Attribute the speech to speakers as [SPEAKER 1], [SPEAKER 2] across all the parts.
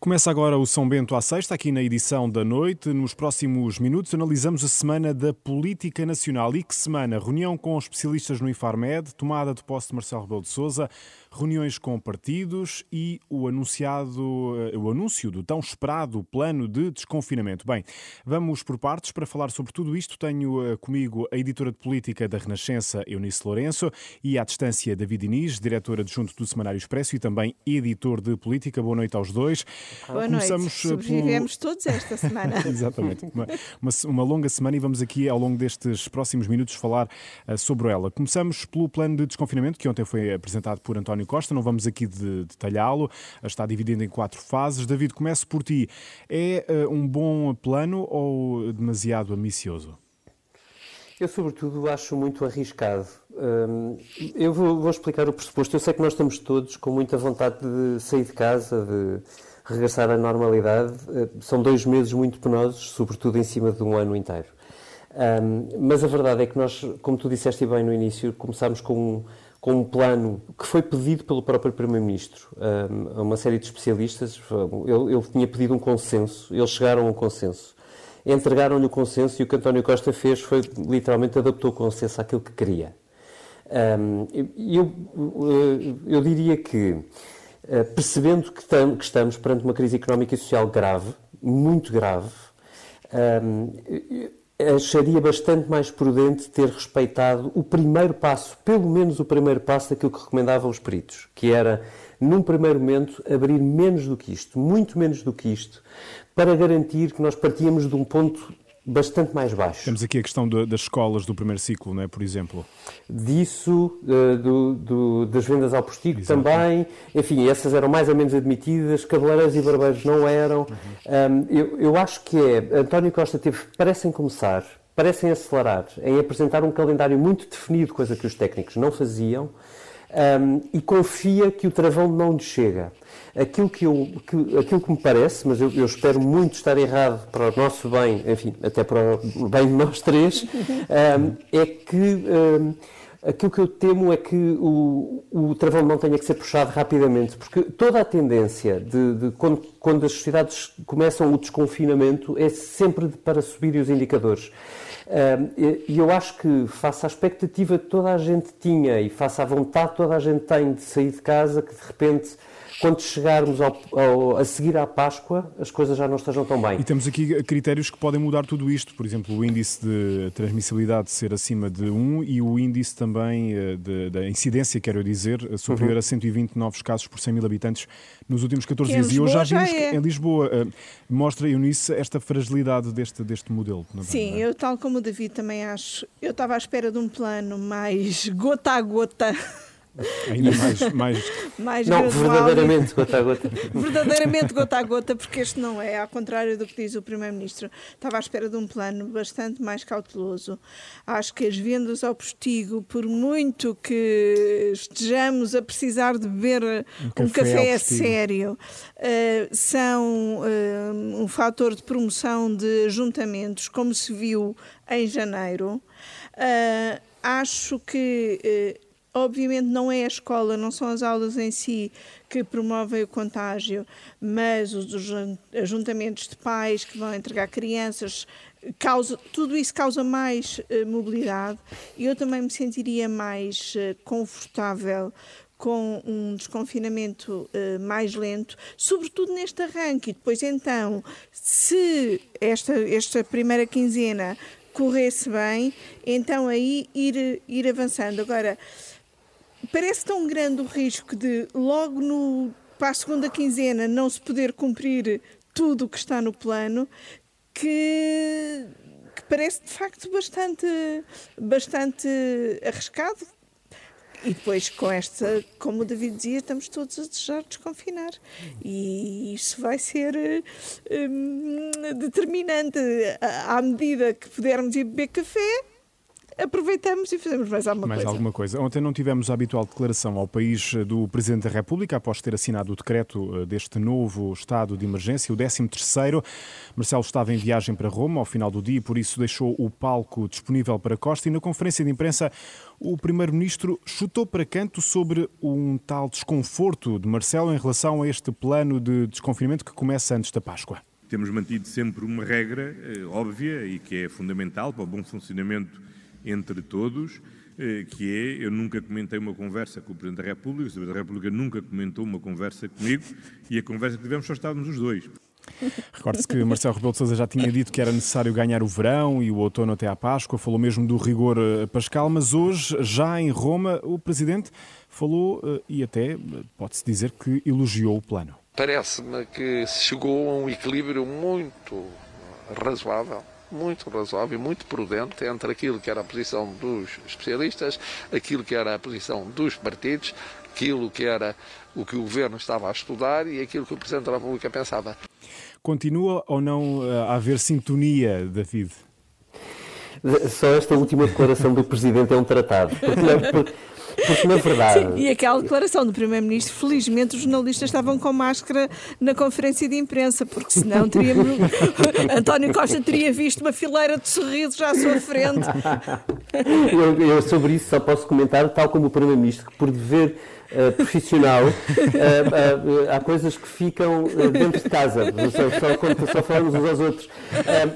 [SPEAKER 1] Começa agora o São Bento à sexta, aqui na edição da noite. Nos próximos minutos analisamos a semana da política nacional. E que semana? Reunião com especialistas no Infarmed, tomada de posse de Marcelo Rebelo de Sousa, reuniões com partidos e o anunciado, eh, o anúncio do tão esperado plano de desconfinamento. Bem, vamos por partes para falar sobre tudo isto. Tenho eh, comigo a editora de política da Renascença, Eunice Lourenço, e à distância David Inês, diretora adjunto do Semanário Expresso e também editor de política. Boa noite aos dois.
[SPEAKER 2] Boa Começamos noite. Eh, Sobrevivemos pelo... todos esta semana.
[SPEAKER 1] Exatamente. Uma, uma, uma, longa semana e vamos aqui, ao longo destes próximos minutos, falar uh, sobre ela. Começamos pelo plano de desconfinamento, que ontem foi apresentado por António Costa. Não vamos aqui de, detalhá-lo. Está dividido em quatro fases. David, começo por ti. É uh, um bom plano ou demasiado ambicioso?
[SPEAKER 3] Eu, sobretudo, acho muito arriscado. Um, eu vou, explicar o pressuposto. Eu sei que nós estamos todos com muita vontade de sair de casa, de regressar à normalidade. Eh, são dois meses muito penosos, sobretudo em cima de um ano inteiro. Um, mas a verdade é que nós, como tu disseste bem no início, começámos com com um plano que foi pedido pelo próprio Primeiro-Ministro a uma série de especialistas. Ele, ele tinha pedido um consenso, eles chegaram a um consenso. Entregaram-lhe o consenso e o que António Costa fez foi literalmente adaptou o consenso àquilo que queria. Eu, eu, eu diria que eh, percebendo que, que, estamos perante uma crise económica e social grave, muito grave, acharia bastante mais prudente ter respeitado o primeiro passo, pelo menos o primeiro passo daquilo que recomendavam os peritos, que era, num primeiro momento, abrir menos do que isto, muito menos do que isto, para garantir que nós partíamos de um ponto bastante mais baixo.
[SPEAKER 1] Temos aqui a questão de, das escolas do primeiro ciclo, não é? por exemplo.
[SPEAKER 3] Disso, uh, do, do, das vendas ao postigo Exato. também. Enfim, essas eram mais ou menos admitidas. Cabeleireiros e barbeiros não eram. Uhum. Um, eu, eu acho que é. António Costa teve, parecem começar, parecem acelerar em apresentar um calendário muito definido, coisa que os técnicos não faziam, um, e confia que o travão não lhe chega. Aquilo que, eu, que, aquilo que me parece, mas eu, eu, espero muito estar errado para o nosso bem, enfim, até para o bem de nós três, um, é que um, aquilo que eu temo é que o, o travão não tenha que ser puxado rapidamente, porque toda a tendência de, de quando, quando as sociedades começam o desconfinamento é sempre para subir os indicadores. E eu acho que, face à expectativa que toda a gente tinha e face à vontade que toda a gente tem de sair de casa, que de repente quando chegarmos ao, ao, a seguir à Páscoa, as coisas já não estejam tão bem.
[SPEAKER 1] E temos aqui critérios que podem mudar tudo isto. Por exemplo, o índice de transmissibilidade ser acima de 1 e o índice também eh, da incidência, quero dizer, superior uhum. a 120 novos casos por 100 mil habitantes nos últimos 14 dias.
[SPEAKER 2] E
[SPEAKER 1] hoje
[SPEAKER 2] já
[SPEAKER 1] vimos
[SPEAKER 2] é.
[SPEAKER 1] em Lisboa uh, mostra, Eunice, esta fragilidade deste, deste modelo.
[SPEAKER 2] Sim, eu, tal como o David, também acho. Eu estava à espera de um plano mais gota a gota
[SPEAKER 1] Ainda mais. mais...
[SPEAKER 2] mais
[SPEAKER 3] não,
[SPEAKER 2] gradual.
[SPEAKER 3] verdadeiramente gota a gota.
[SPEAKER 2] verdadeiramente gota a gota, porque este não é, ao contrário do que diz o Primeiro-Ministro. Estava à espera de um plano bastante mais cauteloso. Acho que as vendas ao postigo, por muito que estejamos a precisar de beber um, um café, café a sério, uh, são uh, um fator de promoção de ajuntamentos, como se viu em janeiro. Uh, acho que Obviamente não é a escola, não são as aulas em si que promovem o contágio, mas os ajuntamentos de pais que vão entregar crianças, causa, tudo isso causa mais uh, mobilidade. Eu também me sentiria mais uh, confortável com um desconfinamento uh, mais lento, sobretudo neste arranque. E depois, então, se esta, esta primeira quinzena corresse bem, então aí ir, ir avançando. Agora, parece tão grande o risco de logo no, para a segunda quinzena não se poder cumprir tudo o que está no plano que, que parece de facto bastante, bastante arriscado. E depois, com esta, como o David dizia, estamos todos a desejar desconfinar. E isso vai ser hum, determinante. À medida que pudermos ir beber café, aproveitamos e fazemos mais alguma
[SPEAKER 1] mais
[SPEAKER 2] coisa.
[SPEAKER 1] alguma coisa. Ontem não tivemos a habitual declaração ao país do Presidente da República após ter assinado o decreto deste novo estado de emergência, o 13º. Marcelo estava em viagem para Roma ao final do dia e por isso deixou o palco disponível para Costa e na conferência de imprensa o Primeiro-Ministro chutou para canto sobre um tal desconforto de Marcelo em relação a este plano de desconfinamento que começa antes da Páscoa.
[SPEAKER 4] Temos mantido sempre uma regra eh, óbvia e que é fundamental para o bom funcionamento entre todos, eh, que é, eu nunca comentei uma conversa com o Presidente da República, o Presidente da República nunca comentou uma conversa comigo e a conversa que tivemos só estávamos os dois.
[SPEAKER 1] Recorde-se que Marcelo Rebelo de Sousa já tinha dito que era necessário ganhar o verão e o outono até à Páscoa, falou mesmo do rigor eh, pascal, mas hoje, já em Roma, o Presidente falou eh, e até pode-se dizer que elogiou o plano.
[SPEAKER 5] Parece-me que se chegou a um equilíbrio muito razoável muito razoável e muito prudente entre aquilo que era a posição dos especialistas, aquilo que era a posição dos partidos, aquilo que era o que o governo estava a estudar e aquilo que o Presidente da República pensava.
[SPEAKER 1] Continua ou não eh, a haver sintonia, David?
[SPEAKER 3] Só esta última declaração do Presidente é um tratado. Porque, porque na verdade.
[SPEAKER 2] Sim, e aquela declaração do Primeiro-Ministro, felizmente os jornalistas estavam com máscara na conferência de imprensa, porque senão teríamos. António Costa teria visto uma fileira de sorrisos à sua frente.
[SPEAKER 3] Eu, eu sobre isso só posso comentar, tal como o Primeiro-Ministro, que por dever uh, profissional, uh, uh, há coisas que ficam dentro de casa, só, só, só falamos uns aos outros.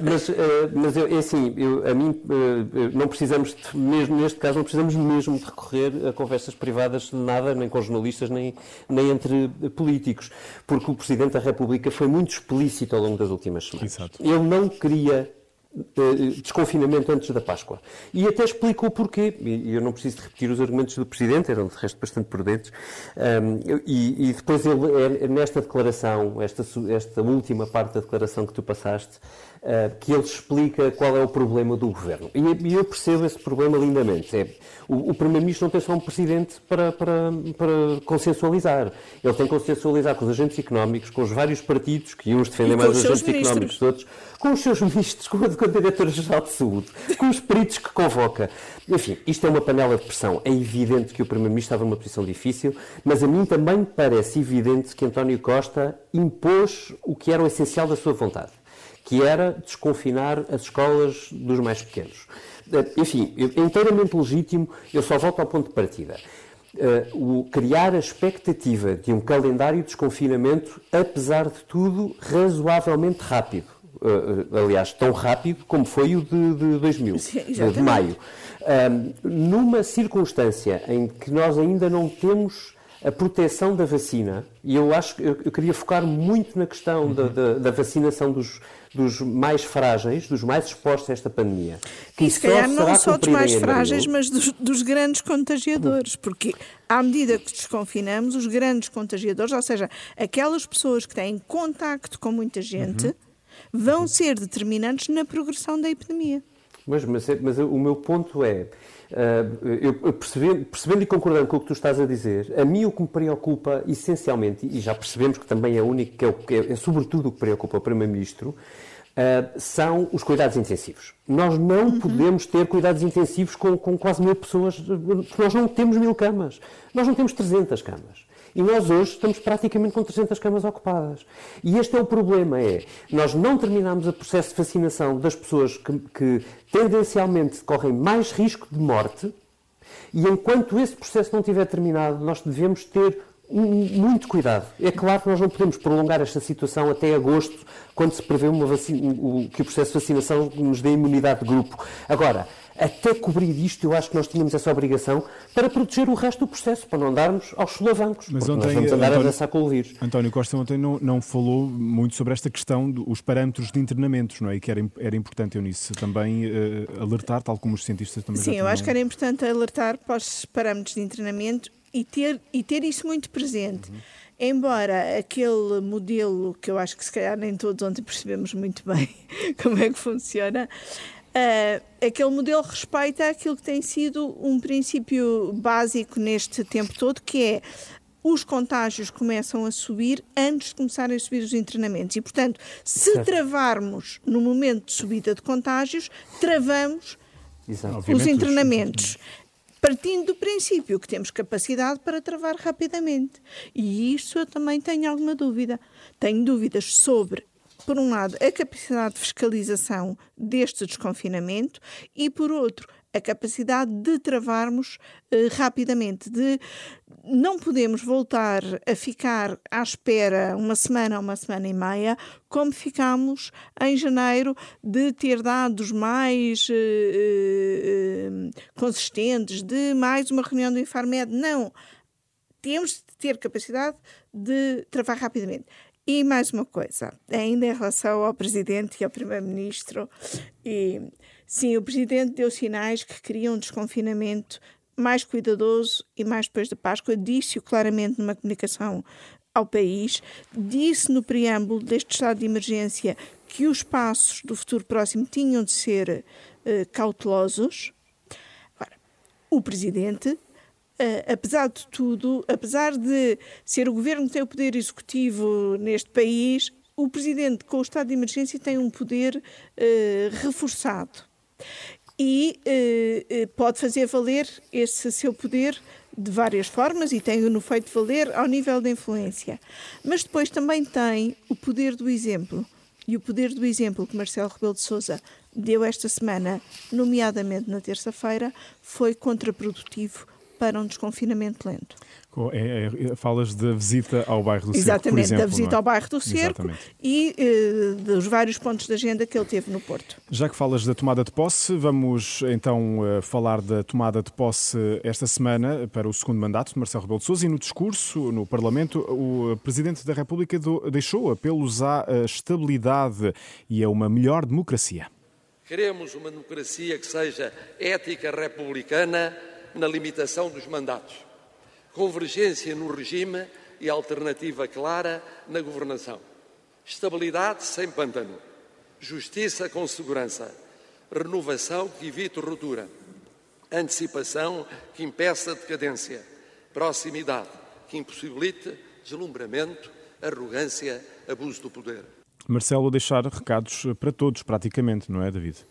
[SPEAKER 3] mas mas eu, é assim, eu, a mim não precisamos, de, mesmo neste caso, não precisamos mesmo de recorrer a conversas privadas de nada, nem com jornalistas, nem, nem entre políticos, porque o Presidente da República foi muito explícito ao longo das últimas semanas.
[SPEAKER 1] Exato.
[SPEAKER 3] Ele não queria desconfinamento antes da Páscoa. E até explicou porquê. E eu não preciso de repetir os argumentos do Presidente, eram de resto bastante prudentes. Um, e, e, depois ele, é nesta declaração, esta, esta última parte da declaração que tu passaste, que ele explica qual é o problema do Governo. E, eu percebo esse problema lindamente. É, o, o Primeiro-Ministro não tem só um Presidente para, para, para consensualizar. Ele tem que consensualizar com os agentes económicos, com os vários partidos, que uns defendem mais os agentes ministros. económicos que outros, com os seus ministros, com a, com a Diretora-Geral de Saúde, com os peritos que convoca. Enfim, isto é uma panela de pressão. É evidente que o Primeiro-Ministro estava numa posição difícil, mas a mim também parece evidente que António Costa impôs o que era o essencial da sua vontade, que era desconfinar as escolas dos mais pequenos. Eh, enfim, é inteiramente legítimo, eu só volto ao ponto de partida. Uh, o criar a expectativa de um calendário de desconfinamento, apesar de tudo, razoavelmente rápido. Uh, aliás, tão rápido como foi o de, de 2000, Sim, de maio. Um, numa circunstância em que nós ainda não temos a proteção da vacina, e eu acho que eu, eu queria focar muito na questão uhum. da, da, da, vacinação dos, dos mais frágeis, dos mais expostos a esta pandemia.
[SPEAKER 2] Que e se calhar não só dos mais frágeis, mas dos, dos, grandes contagiadores, porque à medida que desconfinamos, os grandes contagiadores, ou seja, aquelas pessoas que têm contacto com muita gente. Uhum vão ser determinantes na progressão da epidemia.
[SPEAKER 3] Mas, mas, é, mas o meu ponto é, eu percebendo, percebendo, e concordando com o que tu estás a dizer, a mim o que me preocupa essencialmente, e já percebemos que também é único, que é, que é, é sobretudo o que preocupa o Primeiro-Ministro, uh, são os cuidados intensivos. Nós não uhum. podemos ter cuidados intensivos com, com quase mil pessoas, porque nós não temos mil camas, nós não temos 300 camas. E nós hoje estamos praticamente com 300 camas ocupadas. E este é o problema, é, nós não terminamos o processo de vacinação das pessoas que, que tendencialmente correm mais risco de morte, e enquanto esse processo não estiver terminado, nós devemos ter muito cuidado. É claro que nós não podemos prolongar esta situação até agosto, quando se prevê vacina, que o processo de vacinação nos dê imunidade de grupo. Agora, até cobrir isto, eu acho que nós tínhamos essa obrigação para proteger o resto do processo, para não darmos aos solavancos. Mas ontem, nós vamos andar António, a dançar com o vírus.
[SPEAKER 1] António Costa ontem não, não falou muito sobre esta questão dos parâmetros de internamentos, não é? E que era, era importante, Eunice, também uh, alertar, tal como os cientistas também
[SPEAKER 2] Sim, eu acho que era importante alertar para os parâmetros de internamento e ter, e ter isso muito presente. Uhum. Embora aquele modelo, que eu acho que se calhar nem todos ontem percebemos muito bem como é que funciona, uh, aquele modelo respeita aquilo que tem sido um princípio básico neste tempo todo, que é os contágios começam a subir antes de começarem a subir os internamentos. E, portanto, se travarmos no momento de subida de contágios, travamos os internamentos partindo do princípio que temos capacidade para travar rapidamente. E isso eu também tenho alguma dúvida. Tenho dúvidas sobre por um lado, a capacidade de fiscalização deste desconfinamento e, por outro, a capacidade de travarmos uh, rapidamente, de não podemos voltar a ficar à espera uma semana uma semana e meia, como ficámos em janeiro, de ter dados mais uh, uh, consistentes, de mais uma reunião do Infarmed. Não. Temos de ter capacidade de travar rapidamente. E mais uma coisa, ainda em relação ao Presidente e ao Primeiro-Ministro, e sim, o Presidente deu sinais que queria um desconfinamento mais cuidadoso e mais depois da Páscoa, disse-o claramente numa comunicação ao país, disse no preâmbulo deste estado de emergência que os passos do futuro próximo tinham de ser uh, cautelosos. Agora, o Presidente Uh, apesar de tudo, apesar de ser o governo que tem o poder executivo neste país, o presidente, com o estado de emergência, tem um poder uh, reforçado e uh, pode fazer valer esse seu poder de várias formas e tem-no feito valer ao nível da influência. Mas depois também tem o poder do exemplo. E o poder do exemplo que Marcelo Rebelo de Sousa deu esta semana, nomeadamente na terça-feira, foi contraprodutivo para um desconfinamento lento.
[SPEAKER 1] É, é, falas da visita ao bairro do
[SPEAKER 2] Exatamente,
[SPEAKER 1] Cerco, por exemplo,
[SPEAKER 2] da visita
[SPEAKER 1] é?
[SPEAKER 2] ao bairro do Cerco Exatamente. e uh, dos vários pontos de agenda que ele teve no Porto.
[SPEAKER 1] Já que falas da tomada de posse, vamos então uh, falar da tomada de posse esta semana para o segundo mandato de Marcelo Rebelo de Sousa e no discurso no Parlamento o Presidente da República do, deixou apelos à estabilidade e a uma melhor democracia.
[SPEAKER 6] Queremos uma democracia que seja ética republicana na limitação dos mandatos, convergência no regime e alternativa clara na governação, estabilidade sem pântano, justiça com segurança, renovação que evite ruptura, antecipação que impeça decadência, proximidade que impossibilite deslumbramento, arrogância, abuso do poder.
[SPEAKER 1] Marcelo, deixar recados para todos, praticamente, não é, David?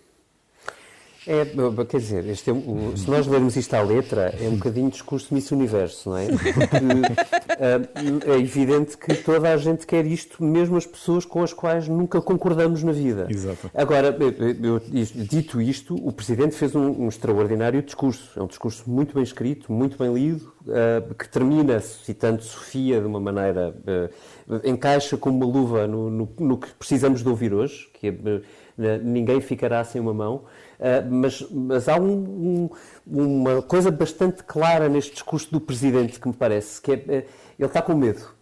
[SPEAKER 3] É, quer dizer, este é, o, se nós lermos isto à letra, é um bocadinho discurso Miss Universo, não é? Porque uh, é evidente que toda a gente quer isto, mesmo as pessoas com as quais nunca concordamos na vida.
[SPEAKER 1] Exato.
[SPEAKER 3] Agora, eu, eu, dito isto, o Presidente fez um, um, extraordinário discurso. É um discurso muito bem escrito, muito bem lido, uh, que termina citando Sofia de uma maneira. Uh, encaixa como uma luva no, no, no, que precisamos de ouvir hoje, que é, ninguém ficará sem uma mão. Ah, mas, mas, há um, um, uma coisa bastante clara neste discurso do Presidente que me parece, que é, é ele está com medo.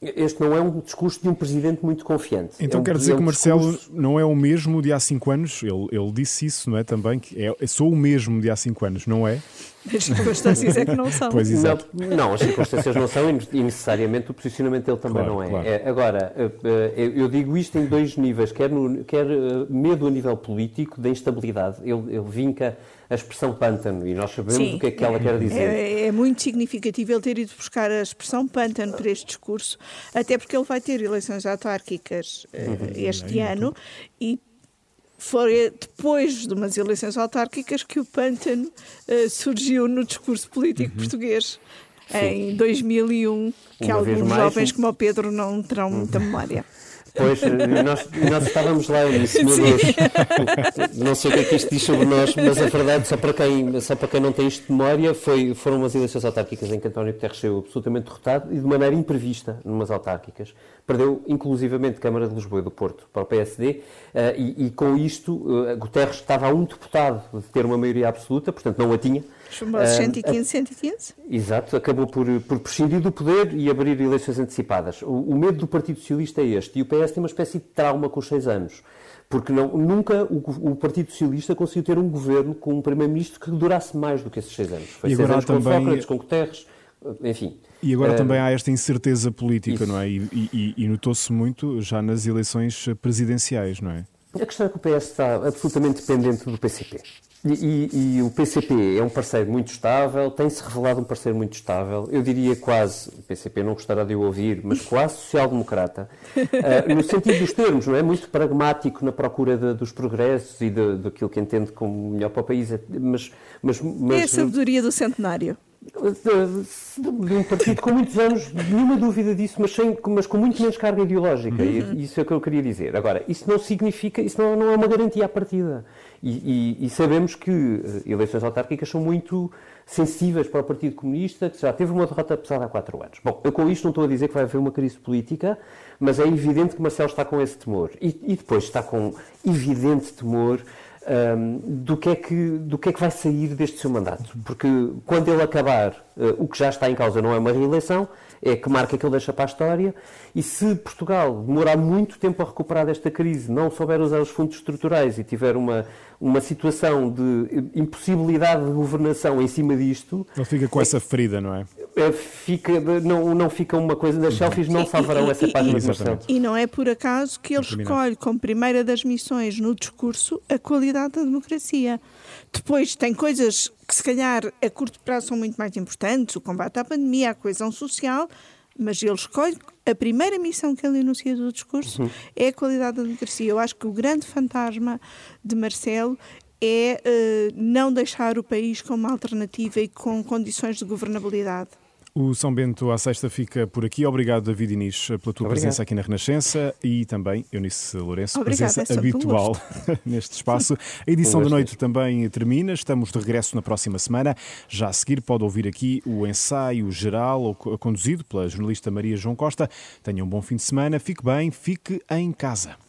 [SPEAKER 3] Este não é um discurso de um presidente muito confiante.
[SPEAKER 1] Então
[SPEAKER 3] é um,
[SPEAKER 1] quer dizer
[SPEAKER 3] é um
[SPEAKER 1] que Marcelo
[SPEAKER 3] discurso...
[SPEAKER 1] não é o mesmo de há cinco anos? Ele, ele disse isso, não é? Também que é, sou o mesmo de há cinco anos, não é?
[SPEAKER 2] As circunstâncias é que não são.
[SPEAKER 1] Pois, exato.
[SPEAKER 3] Não, não, as circunstâncias não são e necessariamente o posicionamento dele também
[SPEAKER 1] claro,
[SPEAKER 3] não é.
[SPEAKER 1] Claro.
[SPEAKER 3] é. Agora, eh, eh, eu digo isto em dois níveis, quer, no, quer eh, medo a nível político, da instabilidade. Ele, ele vinca a expressão pântano e nós sabemos Sim, o que é que ela quer dizer.
[SPEAKER 2] É, é, muito significativo ele ter ido buscar a expressão pântano para este discurso, até porque ele vai ter eleições autárquicas uh, este é, ano e foi depois de umas eleições autárquicas que o pântano uh, surgiu no discurso político uhum. português. Sim. Em 2001, que Uma alguns jovens como o Pedro não terão muita memória.
[SPEAKER 3] Pois, nós, nós estávamos lá e disse, meu Deus, não sei o que é que isto diz sobre nós, mas a verdade, só para quem, só para quem não tem isto de memória, foi, foram umas eleições autárquicas em que António Guterres saiu absolutamente derrotado e de maneira imprevista, numas autárquicas. Perdeu, inclusivamente, Câmara de Lisboa e do Porto para o PSD uh, e, e, com isto uh, Guterres estava a um deputado de ter uma maioria absoluta, portanto não a tinha,
[SPEAKER 2] Chamados 115, 115?
[SPEAKER 3] Exato, acabou por, por prescindir do poder e abrir eleições antecipadas. O, o, medo do Partido Socialista é este. E o PS tem uma espécie de trauma com os seis anos. Porque não, nunca o, o Partido Socialista conseguiu ter um governo com um Primeiro-Ministro que durasse mais do que esses seis anos. Foi
[SPEAKER 1] e
[SPEAKER 3] seis anos
[SPEAKER 1] também...
[SPEAKER 3] com Sócrates, com Guterres, enfim.
[SPEAKER 1] E agora uh, também há esta incerteza política, isso. não é? E, e, e notou-se muito já nas eleições presidenciais, não é?
[SPEAKER 3] A questão é que o PS está absolutamente dependente do PCP. E, e, e, o PCP é um parceiro muito estável, tem-se revelado um parceiro muito estável. Eu diria quase, o PCP não gostará de eu ouvir, mas quase social-democrata, uh, no sentido dos termos, não é? Muito pragmático na procura de, dos progressos e daquilo que entende como melhor para o país. Mas, mas, mas,
[SPEAKER 2] é a sabedoria do centenário
[SPEAKER 3] de um partido com muitos anos, nenhuma dúvida disso, mas, sem, mas com muito menos carga ideológica. Uhum. Isso é o que eu queria dizer. Agora, isso não significa, isso não, não é uma garantia à partida. E, e, e, sabemos que eh, eleições autárquicas são muito sensíveis para o Partido Comunista, que já teve uma derrota pesada há quatro anos. Bom, eu com isto não estou a dizer que vai haver uma crise política, mas é evidente que Marcelo está com esse temor. E, e depois está com evidente temor um, do, que é que, do que é que vai sair deste seu mandato. Porque quando ele acabar, uh, o que já está em causa não é uma reeleição, é que marca que ele deixa para a história. E se Portugal demorar muito tempo a recuperar desta crise, não souber usar os fundos estruturais e tiver uma, uma situação de impossibilidade de governação em cima disto.
[SPEAKER 1] Ele fica com é, essa ferida, não é?
[SPEAKER 3] É fica, não, não fica uma coisa. As selfies não salvarão e, essa página
[SPEAKER 2] e, e não é por acaso que ele escolhe como primeira das missões no discurso a qualidade da democracia. Depois tem coisas que se calhar a curto prazo são muito mais importantes, o combate à pandemia, a coesão social, mas ele escolhe a primeira missão que ele enuncia do discurso uhum. é a qualidade da democracia. Eu acho que o grande fantasma de Marcelo é uh, não deixar o país com uma alternativa e com condições de governabilidade.
[SPEAKER 1] O São Bento à sexta fica por aqui. Obrigado, David Inês, pela tua Obrigado. presença aqui na Renascença e também Eunice Lourenço, Obrigada, presença é habitual neste espaço. A edição da noite também termina. Estamos de regresso na próxima semana. Já a seguir pode ouvir aqui o ensaio geral conduzido pela jornalista Maria João Costa. Tenha um bom fim de semana. Fique bem, fique em casa.